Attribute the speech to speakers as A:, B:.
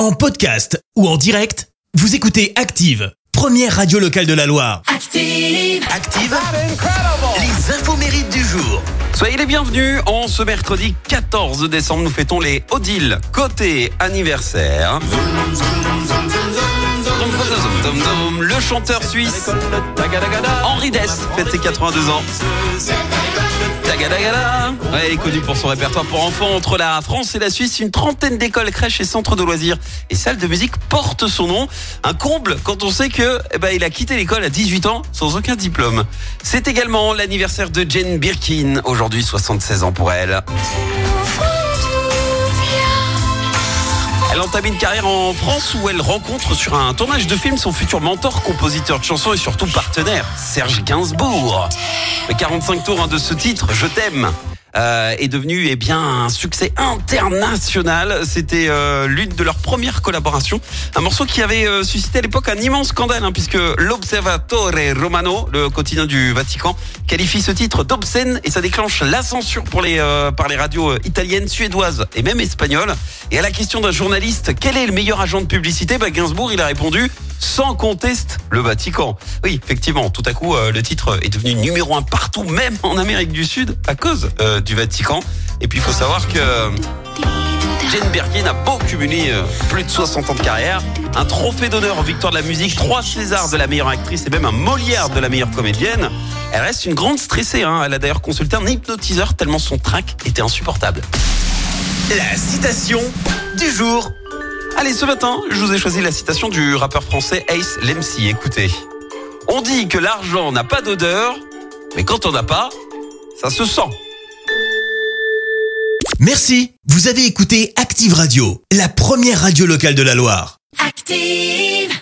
A: En podcast ou en direct, vous écoutez Active, première radio locale de la Loire.
B: Active.
A: Active, les infos mérites du jour.
C: Soyez les bienvenus. En ce mercredi 14 décembre, nous fêtons les Odile. Côté anniversaire. Le chanteur suisse Henri Dess fête ses 82 ans. Ouais, est connu pour son répertoire pour enfants. Entre la France et la Suisse, une trentaine d'écoles, crèches et centres de loisirs et salles de musique portent son nom. Un comble quand on sait que eh ben, il a quitté l'école à 18 ans sans aucun diplôme. C'est également l'anniversaire de Jane Birkin, aujourd'hui 76 ans pour elle. Elle entame une carrière en France où elle rencontre sur un tournage de film son futur mentor, compositeur de chansons et surtout partenaire, Serge Gainsbourg. Le 45 tours hein, de ce titre, Je t'aime. Euh, est devenu eh bien un succès international. C'était euh, l'une de leurs premières collaborations. Un morceau qui avait euh, suscité à l'époque un immense scandale, hein, puisque l'Observatore Romano, le quotidien du Vatican, qualifie ce titre d'obscène et ça déclenche la censure pour les, euh, par les radios euh, italiennes, suédoises et même espagnoles. Et à la question d'un journaliste, quel est le meilleur agent de publicité? Bah, Gainsbourg, il a répondu sans conteste le Vatican. Oui, effectivement, tout à coup, euh, le titre est devenu numéro un partout, même en Amérique du Sud, à cause euh, du Vatican. Et puis, il faut savoir que Jane Birkin a beau cumuler euh, plus de 60 ans de carrière, un trophée d'honneur en victoire de la musique, trois Césars de la meilleure actrice et même un Molière de la meilleure comédienne. Elle reste une grande stressée. Hein. Elle a d'ailleurs consulté un hypnotiseur tellement son trac était insupportable.
A: La citation du jour.
C: Allez, ce matin, je vous ai choisi la citation du rappeur français Ace Lemsi. Écoutez. On dit que l'argent n'a pas d'odeur, mais quand on n'a pas, ça se sent.
A: Merci, vous avez écouté Active Radio, la première radio locale de la Loire.
B: Active.